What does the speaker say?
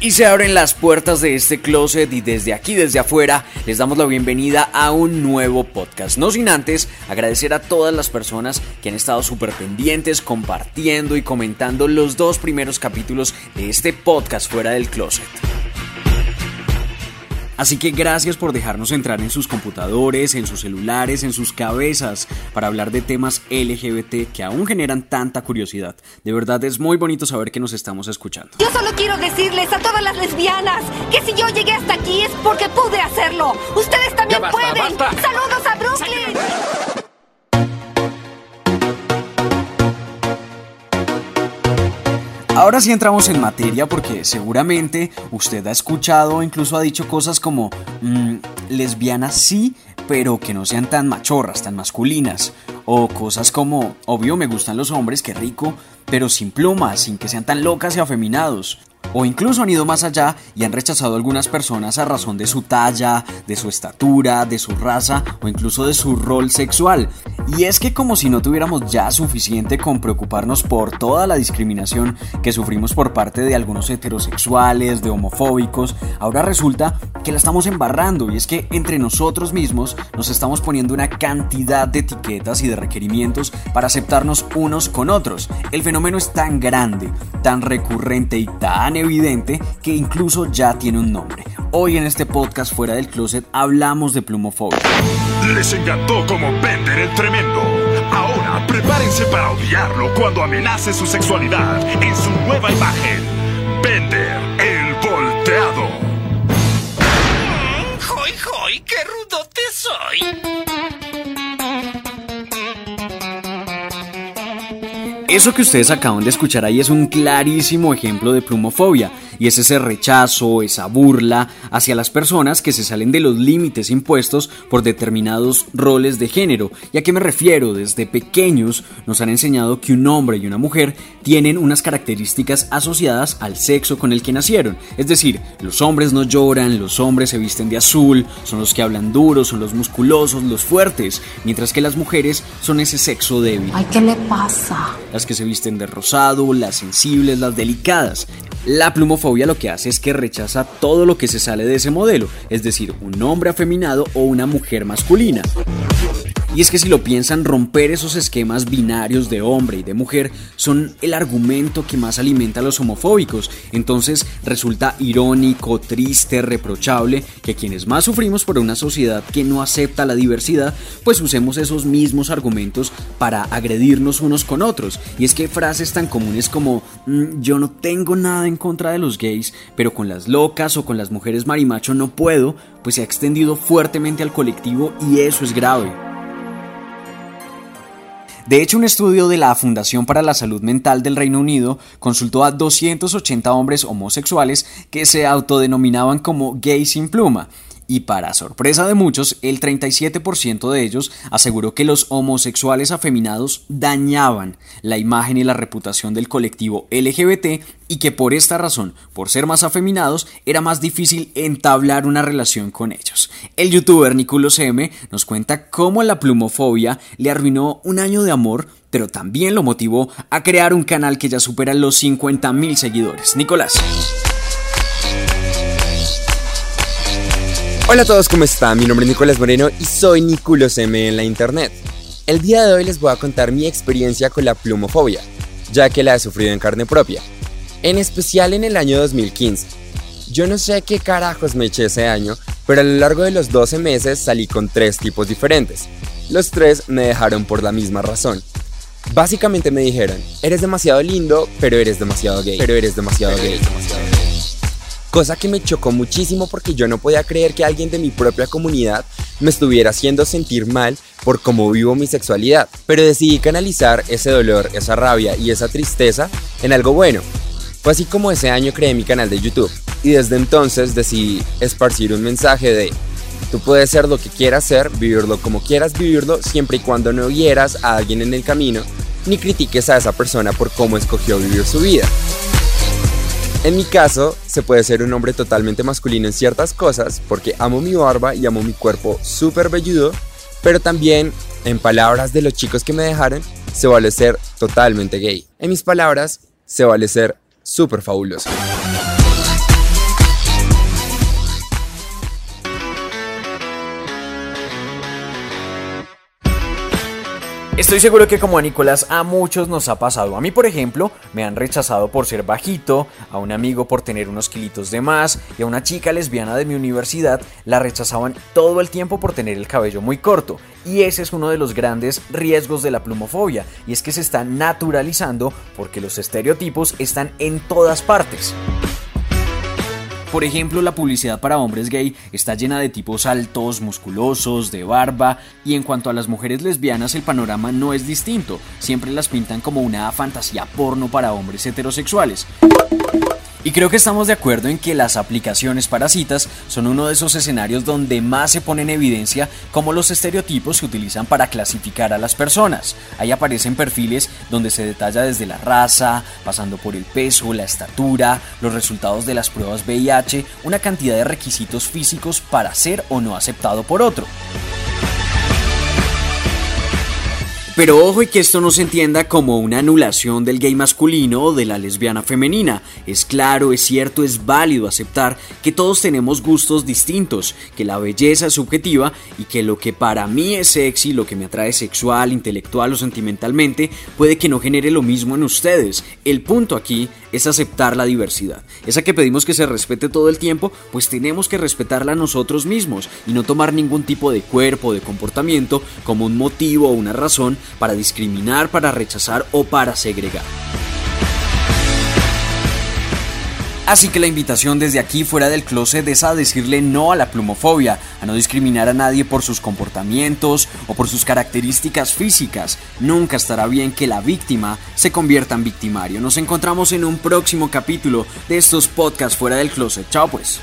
Y se abren las puertas de este closet y desde aquí, desde afuera, les damos la bienvenida a un nuevo podcast. No sin antes agradecer a todas las personas que han estado súper pendientes, compartiendo y comentando los dos primeros capítulos de este podcast fuera del closet. Así que gracias por dejarnos entrar en sus computadores, en sus celulares, en sus cabezas para hablar de temas LGBT que aún generan tanta curiosidad. De verdad es muy bonito saber que nos estamos escuchando. Yo solo quiero decirles a todas las lesbianas que si yo llegué hasta aquí es porque pude hacerlo. Ustedes también pueden. Saludos a Brooklyn. Ahora sí entramos en materia porque seguramente usted ha escuchado o incluso ha dicho cosas como mm, lesbianas sí, pero que no sean tan machorras, tan masculinas. O cosas como, obvio me gustan los hombres, qué rico, pero sin plumas, sin que sean tan locas y afeminados. O incluso han ido más allá y han rechazado a algunas personas a razón de su talla, de su estatura, de su raza o incluso de su rol sexual. Y es que como si no tuviéramos ya suficiente con preocuparnos por toda la discriminación que sufrimos por parte de algunos heterosexuales, de homofóbicos, ahora resulta que la estamos embarrando y es que entre nosotros mismos nos estamos poniendo una cantidad de etiquetas y de requerimientos para aceptarnos unos con otros. El fenómeno es tan grande, tan recurrente y tan evidente que incluso ya tiene un nombre. Hoy en este podcast fuera del closet hablamos de plumofobia. Les encantó como Bender el tremendo. Ahora prepárense para odiarlo cuando amenace su sexualidad en su nueva imagen. Bender el volteado. ¡Joy, joy! ¡Qué rudote soy! Eso que ustedes acaban de escuchar ahí es un clarísimo ejemplo de plumofobia y es ese rechazo, esa burla hacia las personas que se salen de los límites impuestos por determinados roles de género. ¿Y a qué me refiero? Desde pequeños nos han enseñado que un hombre y una mujer tienen unas características asociadas al sexo con el que nacieron. Es decir, los hombres no lloran, los hombres se visten de azul, son los que hablan duro, son los musculosos, los fuertes, mientras que las mujeres son ese sexo débil. Ay, ¿qué le pasa? Las que se visten de rosado, las sensibles, las delicadas. La plumofobia lo que hace es que rechaza todo lo que se sale de ese modelo, es decir, un hombre afeminado o una mujer masculina. Y es que si lo piensan, romper esos esquemas binarios de hombre y de mujer son el argumento que más alimenta a los homofóbicos. Entonces resulta irónico, triste, reprochable que quienes más sufrimos por una sociedad que no acepta la diversidad, pues usemos esos mismos argumentos para agredirnos unos con otros. Y es que frases tan comunes como "Mm, yo no tengo nada en contra de los gays, pero con las locas o con las mujeres marimacho no puedo, pues se ha extendido fuertemente al colectivo y eso es grave. De hecho, un estudio de la Fundación para la Salud Mental del Reino Unido consultó a 280 hombres homosexuales que se autodenominaban como gays sin pluma. Y para sorpresa de muchos, el 37% de ellos aseguró que los homosexuales afeminados dañaban la imagen y la reputación del colectivo LGBT y que por esta razón, por ser más afeminados, era más difícil entablar una relación con ellos. El youtuber Nicolos M nos cuenta cómo la plumofobia le arruinó un año de amor, pero también lo motivó a crear un canal que ya supera los 50.000 seguidores. Nicolás. Hola a todos, ¿cómo están? Mi nombre es Nicolás Moreno y soy Niculos M en la internet. El día de hoy les voy a contar mi experiencia con la plumofobia, ya que la he sufrido en carne propia, en especial en el año 2015. Yo no sé qué carajos me eché ese año, pero a lo largo de los 12 meses salí con tres tipos diferentes. Los tres me dejaron por la misma razón. Básicamente me dijeron, eres demasiado lindo, pero eres demasiado gay, pero eres demasiado gay. Cosa que me chocó muchísimo porque yo no podía creer que alguien de mi propia comunidad me estuviera haciendo sentir mal por cómo vivo mi sexualidad. Pero decidí canalizar ese dolor, esa rabia y esa tristeza en algo bueno. Fue así como ese año creé mi canal de YouTube. Y desde entonces decidí esparcir un mensaje de Tú puedes ser lo que quieras ser, vivirlo como quieras vivirlo, siempre y cuando no hieras a alguien en el camino, ni critiques a esa persona por cómo escogió vivir su vida. En mi caso, se puede ser un hombre totalmente masculino en ciertas cosas porque amo mi barba y amo mi cuerpo súper velludo, pero también, en palabras de los chicos que me dejaron, se vale ser totalmente gay. En mis palabras, se vale ser súper fabuloso. Estoy seguro que como a Nicolás a muchos nos ha pasado. A mí, por ejemplo, me han rechazado por ser bajito, a un amigo por tener unos kilitos de más y a una chica lesbiana de mi universidad la rechazaban todo el tiempo por tener el cabello muy corto. Y ese es uno de los grandes riesgos de la plumofobia, y es que se está naturalizando porque los estereotipos están en todas partes. Por ejemplo, la publicidad para hombres gay está llena de tipos altos, musculosos, de barba, y en cuanto a las mujeres lesbianas el panorama no es distinto, siempre las pintan como una fantasía porno para hombres heterosexuales. Y creo que estamos de acuerdo en que las aplicaciones para citas son uno de esos escenarios donde más se pone en evidencia cómo los estereotipos se utilizan para clasificar a las personas. Ahí aparecen perfiles donde se detalla desde la raza, pasando por el peso, la estatura, los resultados de las pruebas VIH, una cantidad de requisitos físicos para ser o no aceptado por otro. Pero ojo y que esto no se entienda como una anulación del gay masculino o de la lesbiana femenina. Es claro, es cierto, es válido aceptar que todos tenemos gustos distintos, que la belleza es subjetiva y que lo que para mí es sexy, lo que me atrae sexual, intelectual o sentimentalmente, puede que no genere lo mismo en ustedes. El punto aquí es aceptar la diversidad. Esa que pedimos que se respete todo el tiempo, pues tenemos que respetarla nosotros mismos y no tomar ningún tipo de cuerpo o de comportamiento como un motivo o una razón para discriminar, para rechazar o para segregar. Así que la invitación desde aquí fuera del closet es a decirle no a la plumofobia, a no discriminar a nadie por sus comportamientos o por sus características físicas. Nunca estará bien que la víctima se convierta en victimario. Nos encontramos en un próximo capítulo de estos podcasts fuera del closet. Chao pues.